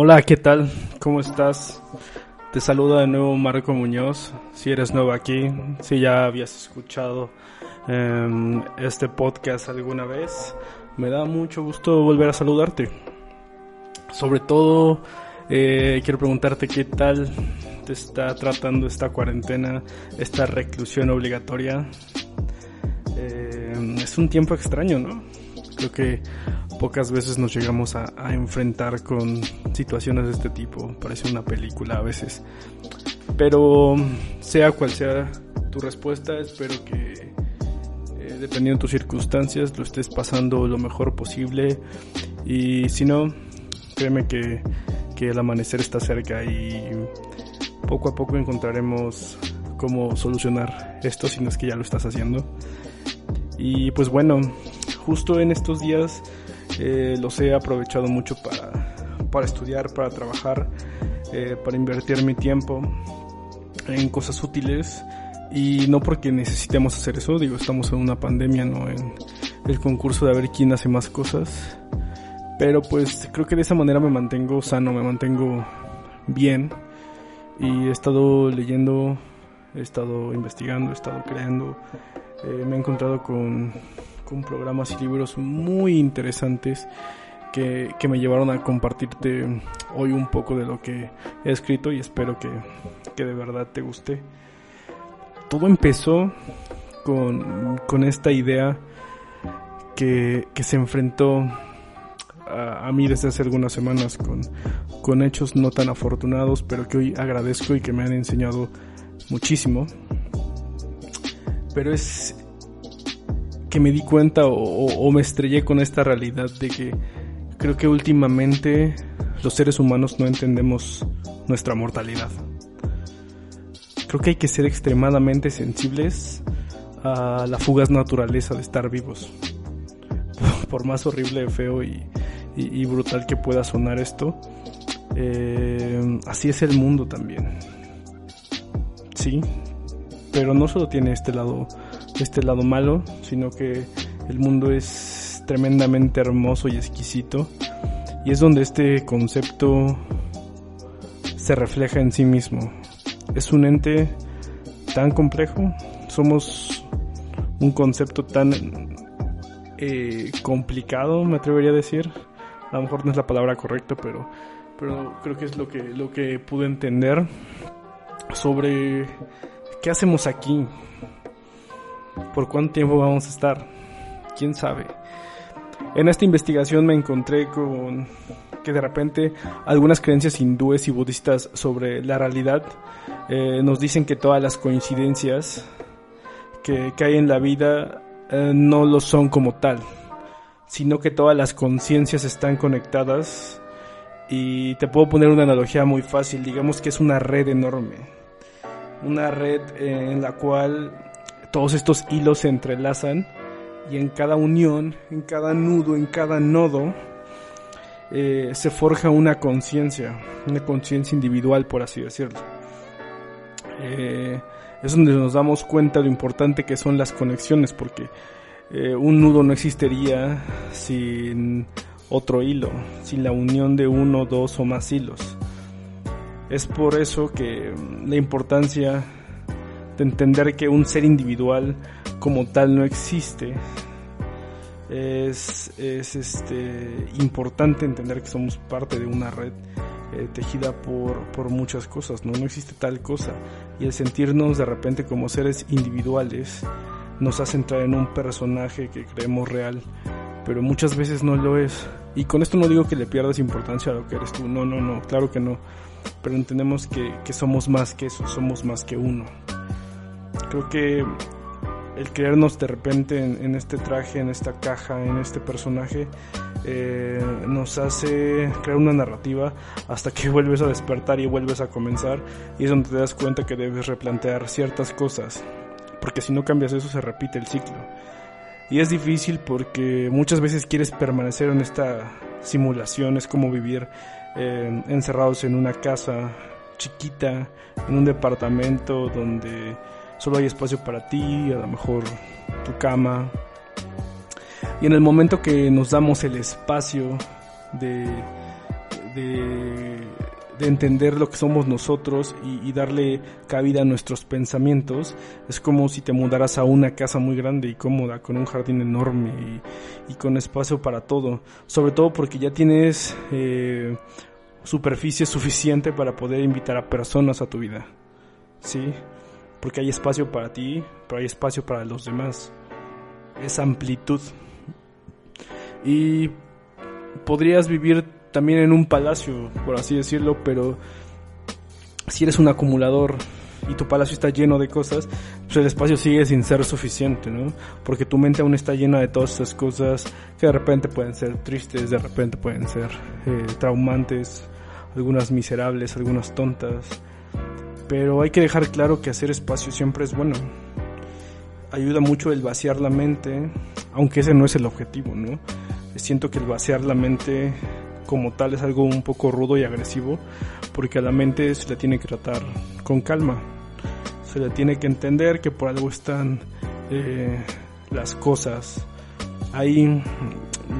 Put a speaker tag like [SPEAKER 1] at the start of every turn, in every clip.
[SPEAKER 1] Hola, ¿qué tal? ¿Cómo estás? Te saluda de nuevo Marco Muñoz. Si eres nuevo aquí, si ya habías escuchado em, este podcast alguna vez, me da mucho gusto volver a saludarte. Sobre todo, eh, quiero preguntarte qué tal está tratando esta cuarentena, esta reclusión obligatoria. Em, es un tiempo extraño, ¿no? Creo que pocas veces nos llegamos a, enfrentar con situaciones de este tipo. Parece una película a veces. Pero sea cual sea tu respuesta, espero que eh, dependiendo de tus circunstancias lo estés pasando lo mejor posible. Y si no, créeme que, que el amanecer está cerca y poco a poco encontraremos cómo solucionar esto si no es que ya lo estás haciendo. Y pues bueno, justo en estos días eh, los he aprovechado mucho para, para estudiar, para trabajar, eh, para invertir mi tiempo en cosas útiles. Y no porque necesitemos hacer eso, digo, estamos en una pandemia, no en el concurso de ver quién hace más cosas, pero pues creo que de esa manera me mantengo sano, me mantengo bien y he estado leyendo, he estado investigando, he estado creando, eh, me he encontrado con con programas y libros muy interesantes que, me llevaron a compartirte hoy un poco de lo que he escrito y espero que, de verdad te guste. Todo empezó con, esta idea que, se enfrentó a, mí desde hace algunas semanas con, con hechos no tan afortunados, pero que hoy agradezco y que me han enseñado muchísimo. Pero es que me di cuenta o, me estrellé con esta realidad de que creo que últimamente los seres humanos no entendemos nuestra mortalidad. Creo que hay que ser extremadamente sensibles a la fugaz naturaleza de estar vivos. Por más horrible, feo y, brutal que pueda sonar esto, eh, así es el mundo también. Sí, pero no solo tiene este lado este lado malo, sino que el mundo es tremendamente hermoso y exquisito. Y es donde este concepto se refleja en sí mismo. Es un ente tan complejo, somos un concepto tan eh, complicado, me atrevería a decir. A lo mejor no es la palabra correcta, pero, pero creo que es lo que, lo que pude entender sobre qué hacemos aquí, ¿Por cuánto tiempo vamos a estar? ¿Quién sabe? En esta investigación me encontré con que de repente algunas creencias hindúes y budistas sobre la realidad eh, nos dicen que todas las coincidencias que, hay en la vida eh, no lo son como tal, sino que todas las conciencias están conectadas. Y te puedo poner una analogía muy fácil, digamos que es una red enorme, una red en la cual todos estos hilos se entrelazan. Y en cada unión, en cada nudo, en cada nodo, eh, se forja una conciencia, una conciencia individual, por así decirlo. Eh, es donde nos damos cuenta de lo importante que son las conexiones, porque eh, un nudo no existiría sin otro hilo, sin la unión de uno, dos o más hilos. Es por eso que la importancia de entender que un ser individual como tal no existe. Es, es este, importante entender que somos parte de una red eh, tejida por, por muchas cosas, ¿no? No existe tal cosa. Y el sentirnos de repente como seres individuales nos hace entrar en un personaje que creemos real, pero muchas veces no lo es. Y con esto no digo que le pierdas importancia a lo que eres tú, no, no, no, claro que no. Pero entendemos que, que somos más que eso, somos más que uno. Creo que el creernos de repente en, este traje, en esta caja, en este personaje, eh, nos hace crear una narrativa hasta que vuelves a despertar y vuelves a comenzar y es donde te das cuenta que debes replantear ciertas cosas, porque si no cambias eso se repite el ciclo. Y es difícil porque muchas veces quieres permanecer en esta simulación, es como vivir eh, encerrados en una casa chiquita, en un departamento donde solo hay espacio para ti, a lo mejor tu cama. Y en el momento que nos damos el espacio de, de, entender lo que somos nosotros y, darle cabida a nuestros pensamientos, es como si te mudaras a una casa muy grande y cómoda, con un jardín enorme y, con espacio para todo. Sobre todo porque ya tienes eh, superficie suficiente para poder invitar a personas a tu vida. ¿Sí? Porque hay espacio para ti, pero hay espacio para los demás. Es amplitud. Y podrías vivir también en un palacio, por así decirlo, pero si eres un acumulador y tu palacio está lleno de cosas, pues el espacio sigue sin ser suficiente, ¿no? Porque tu mente aún está llena de todas esas cosas que de repente pueden ser tristes, de repente pueden ser eh, traumantes, algunas miserables, algunas tontas. Pero hay que dejar claro que hacer espacio siempre es bueno. Ayuda mucho el vaciar la mente, aunque ese no es el objetivo, ¿no? Siento que el vaciar la mente como tal es algo un poco rudo y agresivo, porque a la mente se la tiene que tratar con calma. Se le tiene que entender que por algo están eh, las cosas ahí.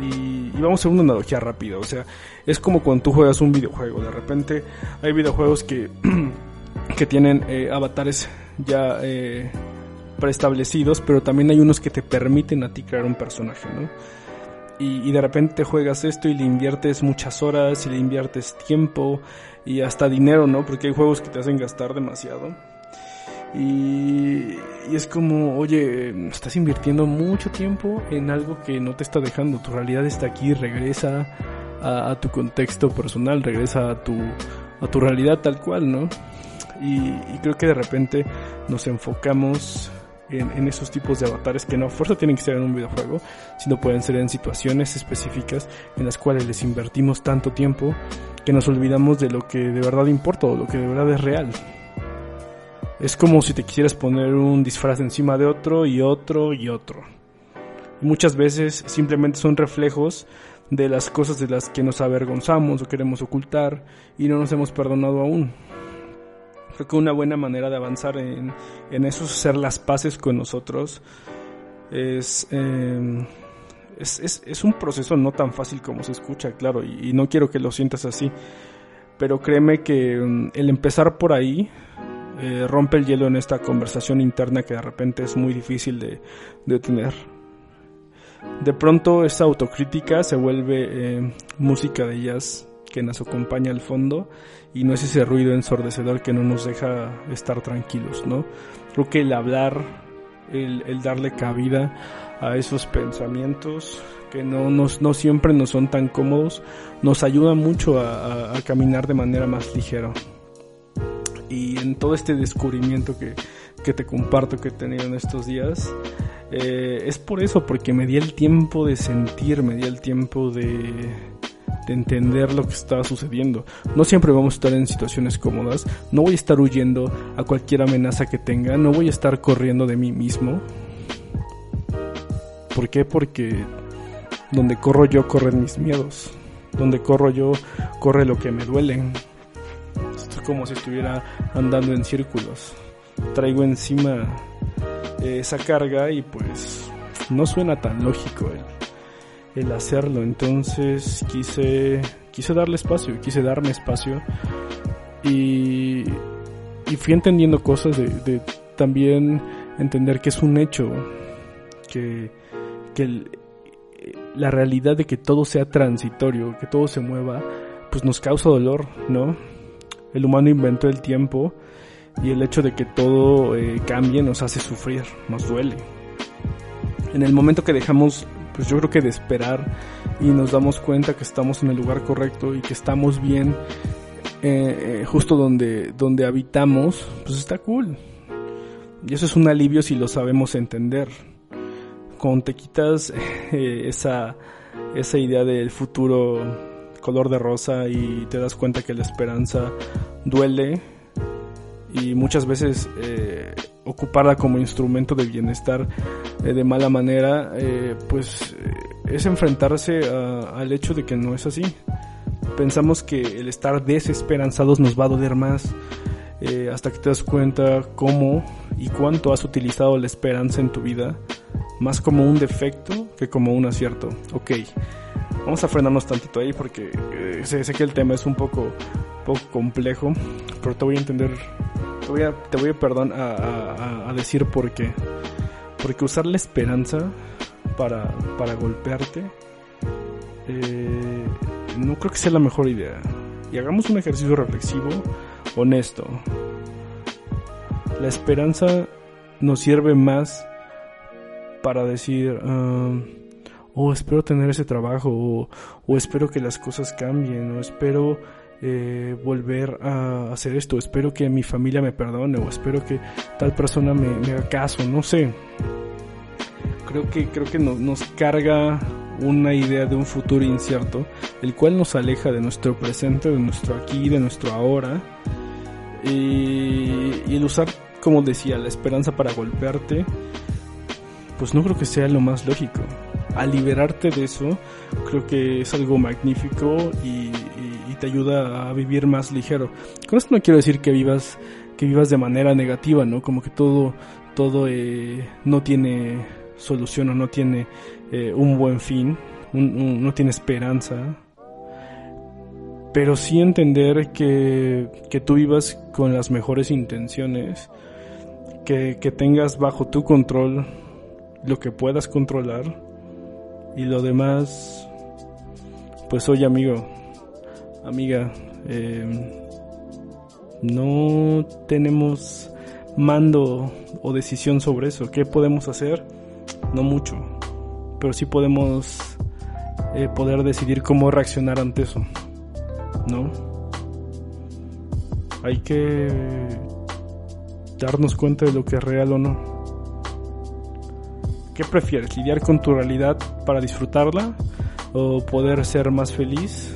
[SPEAKER 1] Y, vamos a hacer una analogía rápida. O sea, es como cuando tú juegas un videojuego. De repente hay videojuegos que, que tienen eh, avatares ya eh, preestablecidos, pero también hay unos que te permiten a ti crear un personaje, ¿no? Y, de repente juegas esto y le inviertes muchas horas y le inviertes tiempo y hasta dinero, ¿no? Porque hay juegos que te hacen gastar demasiado. Y, es como, oye, estás invirtiendo mucho tiempo en algo que no te está dejando. Tu realidad está aquí, regresa a, tu contexto personal, regresa a tu, a tu realidad tal cual, ¿no? Y, creo que de repente nos enfocamos en, esos tipos de avatares que no a fuerza tienen que ser en un videojuego, sino pueden ser en situaciones específicas en las cuales les invertimos tanto tiempo que nos olvidamos de lo que de verdad importa o lo que de verdad es real. Es como si te quisieras poner un disfraz encima de otro y otro y otro. Muchas veces simplemente son reflejos de las cosas de las que nos avergonzamos o queremos ocultar y no nos hemos perdonado aún. Creo que una buena manera de avanzar en, eso es hacer las paces con nosotros. Es, em, es, es, un proceso no tan fácil como se escucha, claro, y, no quiero que lo sientas así. Pero créeme que em, el empezar por ahí eh, rompe el hielo en esta conversación interna que de repente es muy difícil de, de tener de pronto esa autocrítica se vuelve eh, música de jazz que nos acompaña al fondo y no es ese ruido ensordecedor que no nos deja estar tranquilos, ¿no? Creo que el hablar, el, darle cabida a esos pensamientos que no, nos, no siempre nos son tan cómodos, nos ayuda mucho a, caminar de manera más ligera. Y en todo este descubrimiento que, que te comparto que he tenido en estos días, eh, es por eso, porque me di el tiempo de sentir, me di el tiempo de, de entender lo que estaba sucediendo. No siempre vamos a estar en situaciones cómodas, no voy a estar huyendo a cualquier amenaza que tenga, no voy a estar corriendo de mí mismo. ¿Por qué? Porque donde corro yo corren mis miedos. Donde corro yo corre lo que me duele. Es como si estuviera andando en círculos. Traigo encima esa carga y pues no suena tan lógico el, el hacerlo. Entonces quise, quise darle espacio, quise darme espacio y, fui entendiendo cosas de, también entender que es un hecho, que, que la realidad de que todo sea transitorio, que todo se mueva, pues nos causa dolor, ¿no? El humano inventó el tiempo y el hecho de que todo eh, cambie nos hace sufrir, nos duele. En el momento que dejamos, pues yo creo que de esperar y nos damos cuenta que estamos en el lugar correcto y que estamos bien eh, eh, justo donde, donde habitamos, pues está cool. Y eso es un alivio si lo sabemos entender. Cuando te quitas esa, esa idea del futuro color de rosa y te das cuenta que la esperanza duele, y muchas veces eh, ocuparla como instrumento de bienestar eh, de mala manera, eh, pues es enfrentarse al hecho de que no es así. Pensamos que el estar desesperanzados nos va a doler más eh, hasta que te das cuenta cómo y cuánto has utilizado la esperanza en tu vida, más como un defecto que como un acierto. Ok, vamos a frenarnos tantito ahí porque eh, sé, que el tema es un poco, poco complejo, pero te voy a entender, te voy a, te voy a perdón a, decir por qué. Porque usar la esperanza para, para golpearte eh, no creo que sea la mejor idea. Y hagamos un ejercicio reflexivo honesto. La esperanza nos sirve más para decir, ah, oh, espero tener ese trabajo, o, espero que las cosas cambien, o espero eh, volver a hacer esto, espero que mi familia me perdone, o espero que tal persona me, haga caso, no sé. Creo que, creo que nos carga una idea de un futuro incierto, el cual nos aleja de nuestro presente, de nuestro aquí, de nuestro ahora. Y, el usar, como decía, la esperanza para golpearte, pues no creo que sea lo más lógico. Al liberarte de eso, creo que es algo magnífico y, te ayuda a vivir más ligero. Con esto no quiero decir que vivas, que vivas de manera negativa, ¿no? Como que todo, todo eh, no tiene solución o no tiene eh, un buen fin, no tiene esperanza. Pero sí entender que, que tú vivas con las mejores intenciones, que, que tengas bajo tu control lo que puedas controlar y lo demás, pues oye amigo, amiga, em, no tenemos mando o decisión sobre eso. ¿Qué podemos hacer? No mucho pero sí podemos eh, poder decidir cómo reaccionar ante eso, ¿no? Hay que darnos cuenta de lo que es real o no. ¿Qué prefieres? ¿Lidiar con tu realidad para disfrutarla? ¿O poder ser más feliz?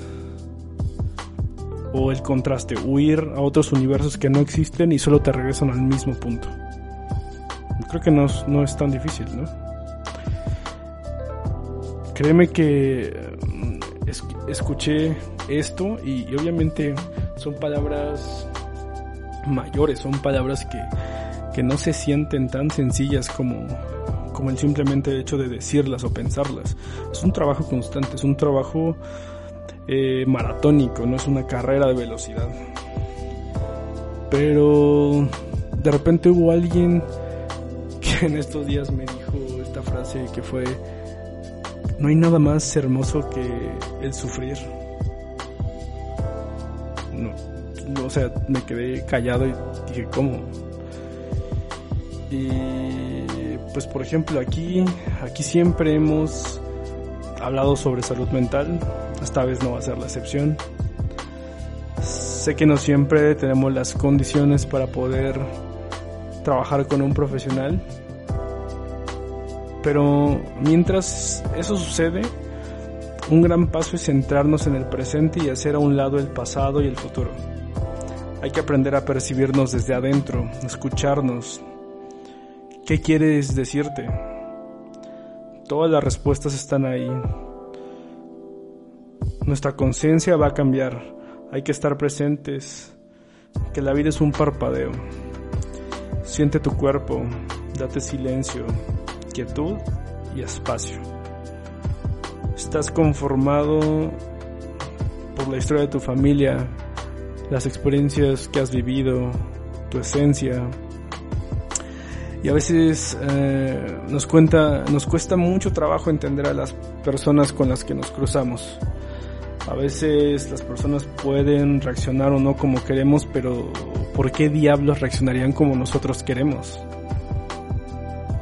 [SPEAKER 1] ¿O el contraste? ¿Huir a otros universos que no existen y solo te regresan al mismo punto? Creo que no, no es tan difícil, ¿no? Créeme que mm, escuché esto y, obviamente son palabras mayores, son palabras que, que no se sienten tan sencillas como, como el simplemente hecho de decirlas o pensarlas. Es un trabajo constante, es un trabajo eh, maratónico, no es una carrera de velocidad. Pero de repente hubo alguien que en estos días me dijo esta frase que fue no hay nada más hermoso que el sufrir. No, o sea, me quedé callado y dije, ¿cómo? Y pues por ejemplo aquí, aquí siempre hemos hablado sobre salud mental, esta vez no va a ser la excepción. Sé que no siempre tenemos las condiciones para poder trabajar con un profesional, pero mientras eso sucede, un gran paso es centrarnos en el presente y hacer a un lado el pasado y el futuro. Hay que aprender a percibirnos desde adentro, escucharnos. ¿Qué quieres decirte? Todas las respuestas están ahí. Nuestra conciencia va a cambiar. Hay que estar presentes. Que la vida es un parpadeo. Siente tu cuerpo. Date silencio quietud y espacio. Estás conformado por la historia de tu familia, las experiencias que has vivido, tu esencia. Y a veces eh, nos, cuenta, nos cuesta mucho trabajo entender a las personas con las que nos cruzamos. A veces las personas pueden reaccionar o no como queremos, pero ¿por qué diablos reaccionarían como nosotros queremos?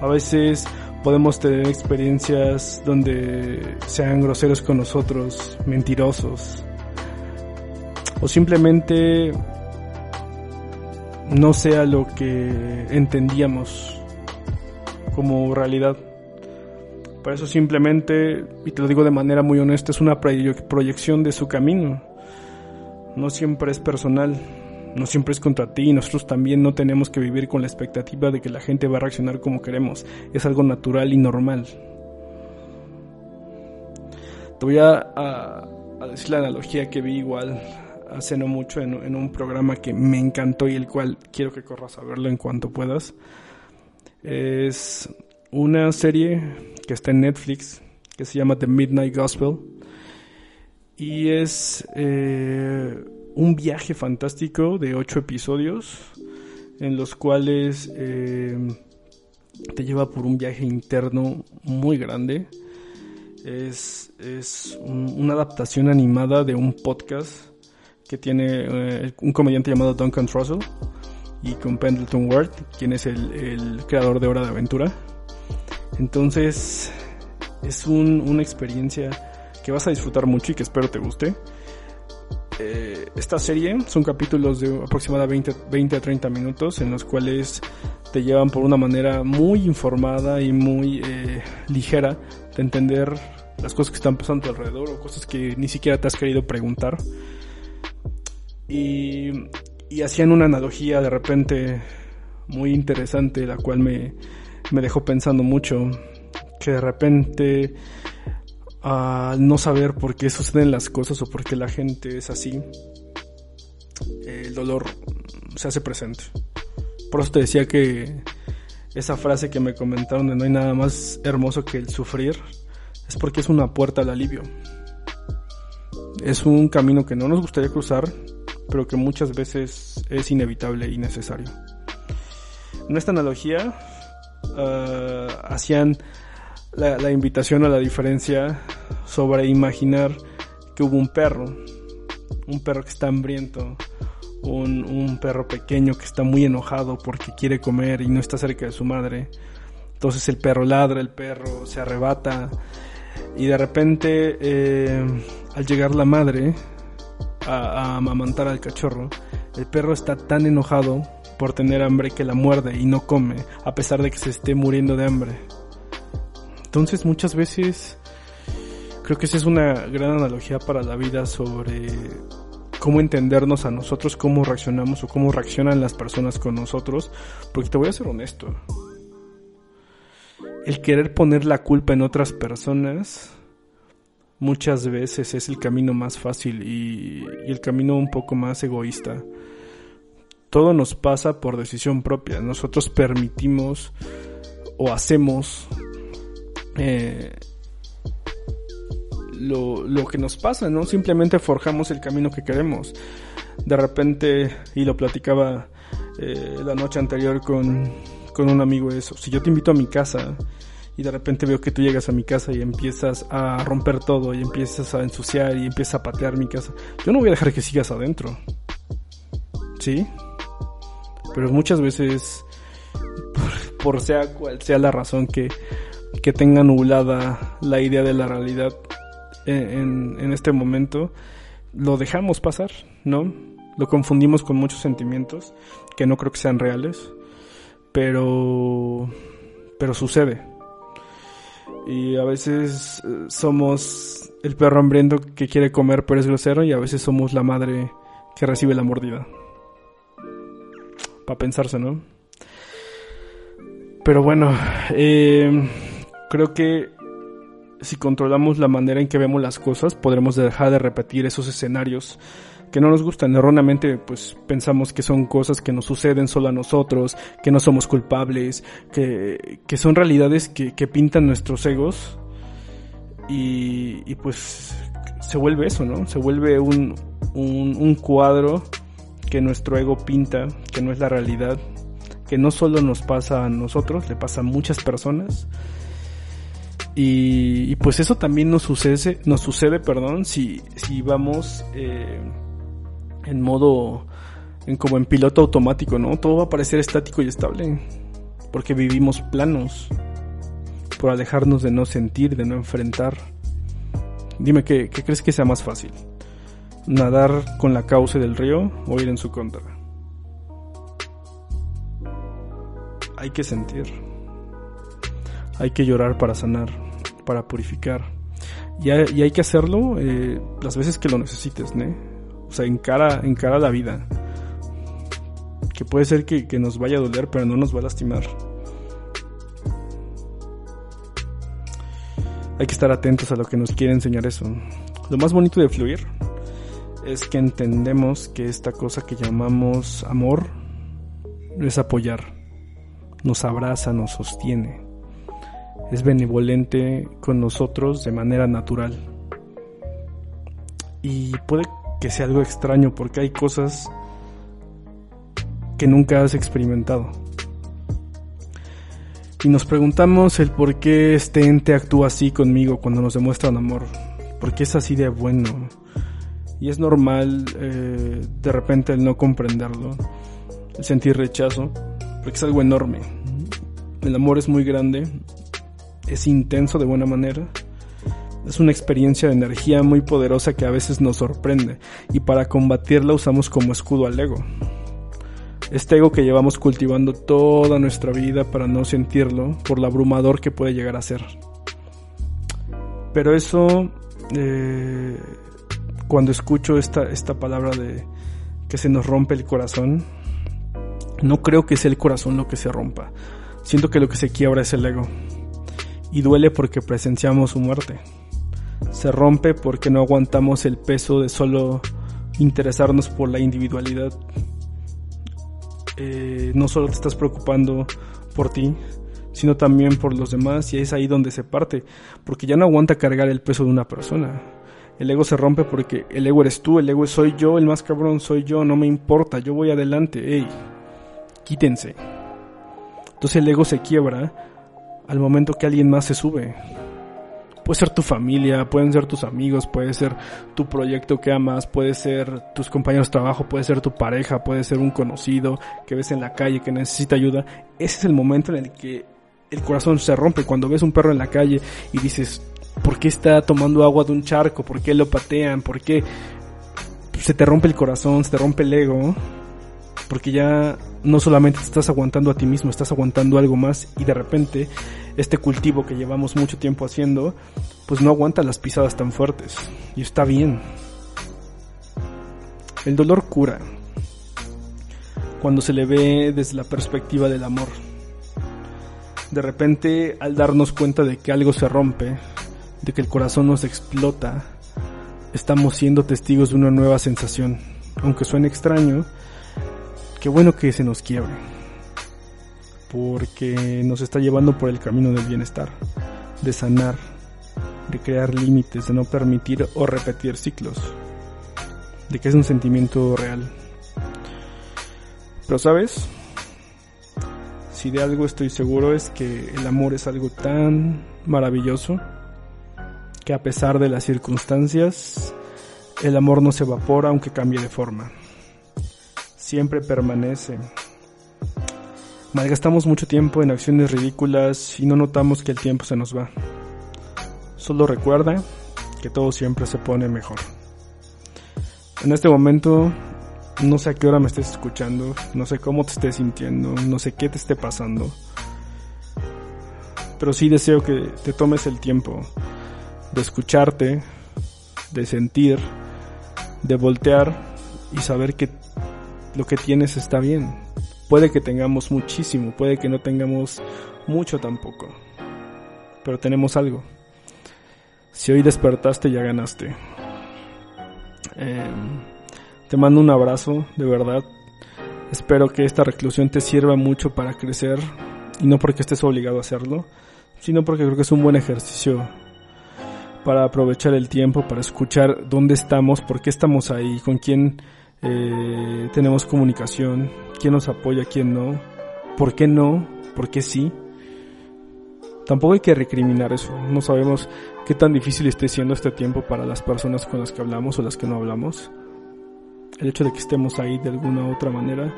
[SPEAKER 1] A veces podemos tener experiencias donde sean groseros con nosotros, mentirosos, o simplemente no sea lo que entendíamos como realidad. Por eso simplemente, y te lo digo de manera muy honesta, es una proyección de su camino. No siempre es personal no siempre es contra ti y nosotros también no tenemos que vivir con la expectativa de que la gente va a reaccionar como queremos. Es algo natural y normal. Te voy a, decir la analogía que vi igual hace no mucho en, un programa que me encantó y el cual quiero que corras a verlo en cuanto puedas. Es una serie que está en Netflix que se llama The Midnight Gospel y es eh, un viaje fantástico de ocho episodios en los cuales eh, te lleva por un viaje interno muy grande. Es, una adaptación animada de un podcast que tiene eh, un comediante llamado Duncan Trussell y con Pendleton Ward, quien es el, creador de Hora de Aventura. Entonces es una experiencia que vas a disfrutar mucho y que espero te guste. Eh, esta serie son capítulos de aproximadamente 20, a 30 minutos en los cuales te llevan por una manera muy informada y muy eh, ligera de entender las cosas que están pasando a tu alrededor o cosas que ni siquiera te has querido preguntar. Y hacían una analogía de repente muy interesante, la cual me, me dejó pensando mucho, que de repente al no saber por qué suceden las cosas o por qué la gente es así, el dolor se hace presente. Por eso te decía que esa frase que me comentaron de no hay nada más hermoso que el sufrir, es porque es una puerta al alivio. Es un camino que no nos gustaría cruzar, pero que muchas veces es inevitable y necesario. En esta analogía ah, hacían la, invitación a la diferencia sobre imaginar que hubo un perro, un perro que está hambriento, un, un, perro pequeño que está muy enojado porque quiere comer y no está cerca de su madre. Entonces el perro ladra, el perro se arrebata y de repente eh, al llegar la madre a, a amamantar al cachorro, el perro está tan enojado por tener hambre que la muerde y no come a pesar de que se esté muriendo de hambre. Entonces muchas veces creo que esa es una gran analogía para la vida sobre cómo entendernos a nosotros, cómo reaccionamos o cómo reaccionan las personas con nosotros, porque te voy a ser honesto. El querer poner la culpa en otras personas muchas veces es el camino más fácil y, el camino un poco más egoísta. Todo nos pasa por decisión propia. Nosotros permitimos o hacemos eh, lo, lo, que nos pasa, ¿no? Simplemente forjamos el camino que queremos. De repente, y lo platicaba eh, la noche anterior con, con un amigo eso, si yo te invito a mi casa y de repente veo que tú llegas a mi casa y empiezas a romper todo y empiezas a ensuciar y empiezas a patear mi casa, yo no voy a dejar que sigas adentro. ¿Sí? Pero muchas veces, por sea cual sea la razón que que tenga nublada la idea de la realidad en, en, este momento, lo dejamos pasar, ¿no? Lo confundimos con muchos sentimientos que no creo que sean reales, pero, pero sucede. Y a veces eh, somos el perro hambriento que quiere comer pero es grosero y a veces somos la madre que recibe la mordida. Para pensarse, ¿no? Pero bueno, eh, Creo que si controlamos la manera en que vemos las cosas, podremos dejar de repetir esos escenarios que no nos gustan. Erróneamente, pues pensamos que son cosas que nos suceden solo a nosotros, que no somos culpables, que, que son realidades que, pintan nuestros egos. Y, pues se vuelve eso, ¿no? Se vuelve un, un cuadro que nuestro ego pinta, que no es la realidad, que no solo nos pasa a nosotros, le pasa a muchas personas y, pues eso también nos sucede, nos sucede, perdón, si, si vamos eh, en modo, en como en piloto automático, ¿no? Todo va a parecer estático y estable, porque vivimos planos, por alejarnos de no sentir, de no enfrentar. Dime, ¿qué, qué crees que sea más fácil? ¿Nadar con la cauce del río o ir en su contra? Hay que sentir. Hay que llorar para sanar, para purificar. Y hay, que hacerlo eh, las veces que lo necesites, ¿no? O sea, encara, encara la vida. Que puede ser que, que nos vaya a doler, pero no nos va a lastimar. Hay que estar atentos a lo que nos quiere enseñar eso. Lo más bonito de fluir es que entendemos que esta cosa que llamamos amor es apoyar, nos abraza, nos sostiene, es benevolente con nosotros de manera natural. Y puede que sea algo extraño porque hay cosas que nunca has experimentado. Y nos preguntamos el por qué este ente actúa así conmigo cuando nos demuestran amor. ¿Por qué es así de bueno? Y es normal eh, de repente el no comprenderlo, el sentir rechazo, porque es algo enorme. El amor es muy grande, es intenso de buena manera, es una experiencia de energía muy poderosa que a veces nos sorprende y para combatirla usamos como escudo al ego. Este ego que llevamos cultivando toda nuestra vida para no sentirlo por lo abrumador que puede llegar a ser. Pero eso eh, cuando escucho esta, esta palabra de que se nos rompe el corazón, no creo que sea el corazón lo que se rompa. Siento que lo que se quiebra es el ego. Y duele porque presenciamos su muerte. Se rompe porque no aguantamos el peso de solo interesarnos por la individualidad. Eh, no solo te estás preocupando por ti, sino también por los demás y es ahí donde se parte, porque ya no aguanta cargar el peso de una persona el ego se rompe porque el ego eres tú, el ego soy yo, el más cabrón soy yo, no me importa, yo voy adelante, ey, quítense. Entonces el ego se quiebra al momento que alguien más se sube. Puede ser tu familia, pueden ser tus amigos, puede ser tu proyecto que amas, puede ser tus compañeros de trabajo, puede ser tu pareja, puede ser un conocido que ves en la calle que necesita ayuda. Ese es el momento en el que el corazón se rompe cuando ves un perro en la calle y dices, ¿Por qué está tomando agua de un charco? ¿Por qué lo patean? ¿Por qué se te rompe el corazón, se te rompe el ego? Porque ya no solamente te estás aguantando a ti mismo, estás aguantando algo más y de repente este cultivo que llevamos mucho tiempo haciendo, pues no aguanta las pisadas tan fuertes. Y está bien. El dolor cura cuando se le ve desde la perspectiva del amor. De repente, al darnos cuenta de que algo se rompe, de que el corazón nos explota, estamos siendo testigos de una nueva sensación. Aunque suene extraño, qué bueno que se nos quiebre, porque nos está llevando por el camino del bienestar, de sanar, de crear límites, de no permitir o repetir ciclos, de que es un sentimiento real. Pero sabes, si de algo estoy seguro es que el amor es algo tan maravilloso que a pesar de las circunstancias, el amor no se evapora aunque cambie de forma. Siempre permanece. Malgastamos mucho tiempo en acciones ridículas y no notamos que el tiempo se nos va. Solo recuerda que todo siempre se pone mejor. En este momento no sé a qué hora me estés escuchando, no sé cómo te estés sintiendo, no sé qué te esté pasando. Pero sí deseo que te tomes el tiempo de escucharte, de sentir, de voltear y saber que lo que tienes está bien. Puede que tengamos muchísimo, puede que no tengamos mucho tampoco, pero tenemos algo. Si hoy despertaste ya ganaste. Em, te mando un abrazo, de verdad. Espero que esta reclusión te sirva mucho para crecer y no porque estés obligado a hacerlo, sino porque creo que es un buen ejercicio para aprovechar el tiempo, para escuchar dónde estamos, por qué estamos ahí, con quién eh, tenemos comunicación, quién nos apoya, quién no, por qué no, por qué sí. Tampoco hay que recriminar eso, no sabemos qué tan difícil esté siendo este tiempo para las personas con las que hablamos o las que no hablamos. El hecho de que estemos ahí de alguna otra manera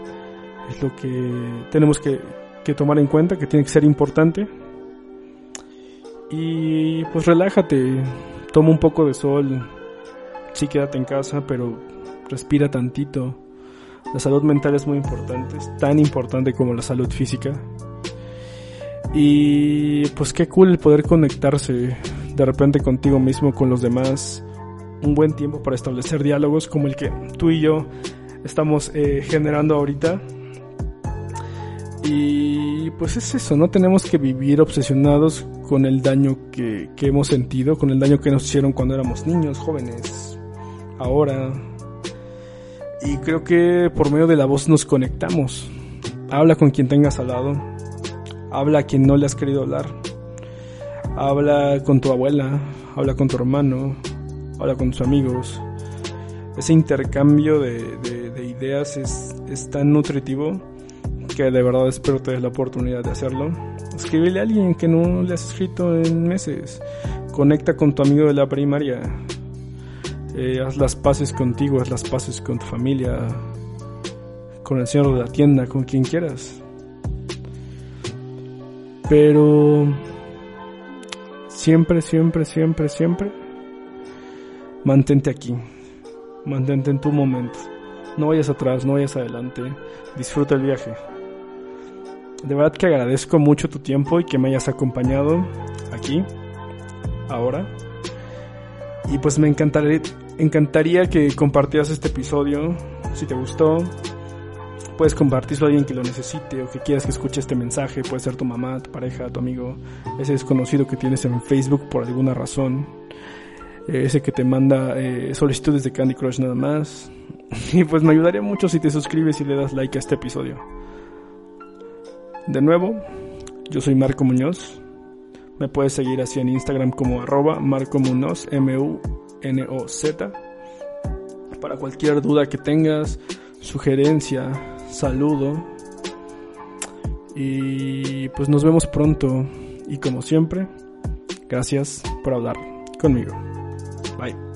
[SPEAKER 1] es lo que tenemos que, que tomar en cuenta, que tiene que ser importante y pues relájate, toma un poco de sol, sí quédate en casa, pero respira tantito. La salud mental es muy importante, es tan importante como la salud física. Y pues qué cool el poder conectarse de repente contigo mismo, con los demás. Un buen tiempo para establecer diálogos como el que tú y yo estamos eh, generando ahorita. Y pues es eso, no tenemos que vivir obsesionados con el daño que, hemos sentido, con el daño que nos hicieron cuando éramos niños, jóvenes, ahora, Y creo que por medio de la voz nos conectamos. Habla con quien tengas al lado. Habla a quien no le has querido hablar. Habla con tu abuela. Habla con tu hermano. Habla con tus amigos. Ese intercambio de, de ideas es, es tan nutritivo que de verdad espero te des la oportunidad de hacerlo. Escríbele a alguien que no le has escrito en meses. Conecta con tu amigo de la primaria. Eh, haz las paces contigo, haz las paces con tu familia, con el señor de la tienda, con quien quieras. Pero siempre, siempre, siempre, siempre, mantente aquí. Mantente en tu momento. No vayas atrás, no vayas adelante. Disfruta el viaje. De verdad que agradezco mucho tu tiempo y que me hayas acompañado aquí, ahora. Y pues me encantaría, encantaría que compartieras este episodio. Si te gustó, puedes compartirlo a alguien que lo necesite o que quieras que escuche este mensaje. Puede ser tu mamá, tu pareja, tu amigo, ese desconocido que tienes en Facebook por alguna razón. Ese que te manda eh, solicitudes de Candy Crush nada más. Y pues me ayudaría mucho si te suscribes y le das like a este episodio. De nuevo, yo soy Marco Muñoz. Me puedes seguir así en Instagram como arroba Marco Muñoz, M-U-N-O-Z. Para cualquier duda que tengas, sugerencia, saludo. Y pues nos vemos pronto. Y como siempre, gracias por hablar conmigo. Bye.